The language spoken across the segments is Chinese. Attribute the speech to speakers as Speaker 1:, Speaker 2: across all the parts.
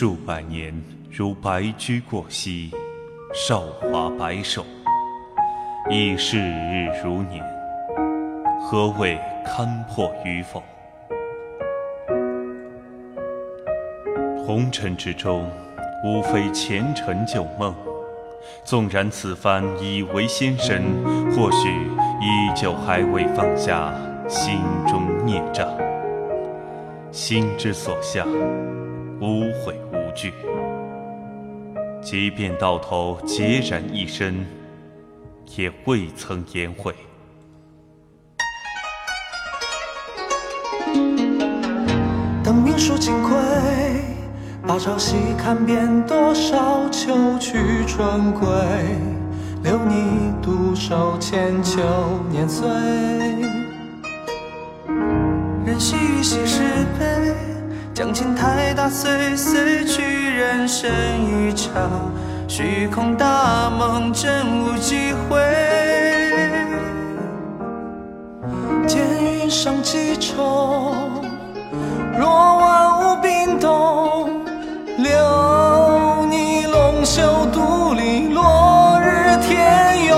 Speaker 1: 数百年如白驹过隙，韶华白首，已是日如年，何谓堪破与否？红尘之中，无非前尘旧梦。纵然此番已为仙神，或许依旧还未放下心中孽障。心之所向，无悔无惧。即便到头孑然一身，也未曾言悔。
Speaker 2: 等命数尽亏。把朝夕看遍多少秋去春归，留你独守千秋年岁。任细雨洗石碑，将情态打碎，碎去人生一场虚空大梦，真无机会。见云上几重，若万物冰冻。留你龙袖独立，落日天涌。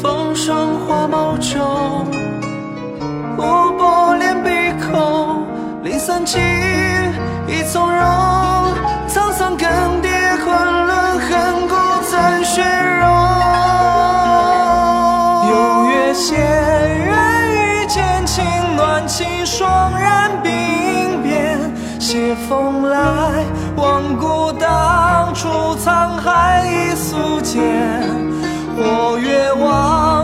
Speaker 2: 风霜花眸中，零散记忆从容，沧桑更迭，昆仑恨骨怎雪融？有月仙人遇见情暖气霜染鬓边。写风来，望故当初沧海一粟间。或曰往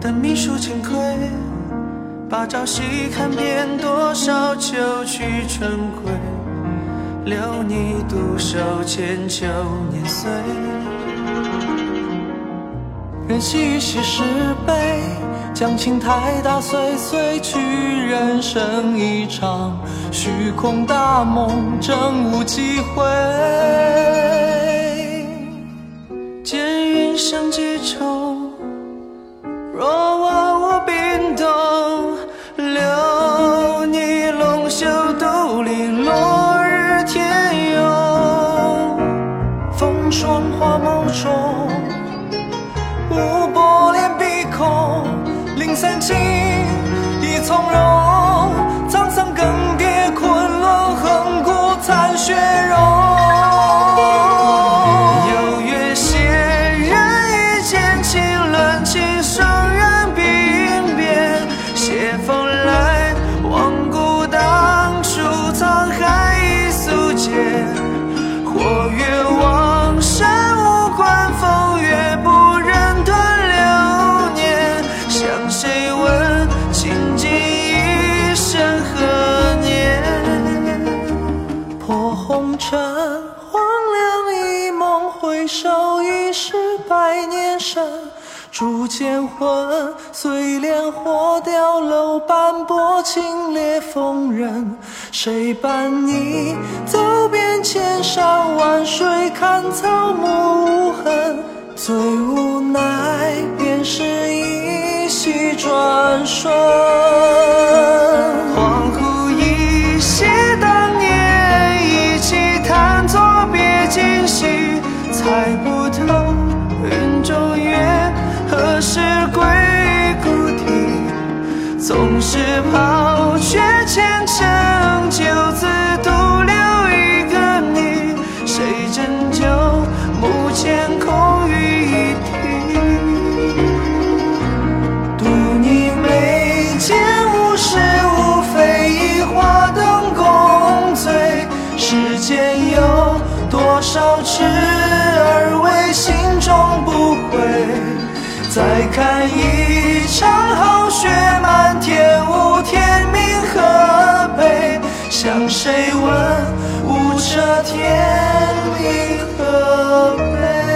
Speaker 2: 等命数尽亏，把朝夕看遍多少秋去春归，留你独守千秋年岁。任细雨洗石碑，将情态打碎，碎去人生一场虚空大梦，真无机会。见云生几重。and change. 尘，荒凉一梦，回首已是百年身。铸剑魂，碎炼火雕楼斑驳，清冽锋刃。谁伴你走遍千山万水，看草木无痕？最无奈，便是一夕转瞬。爱，不透谁问？无遮天命何悲？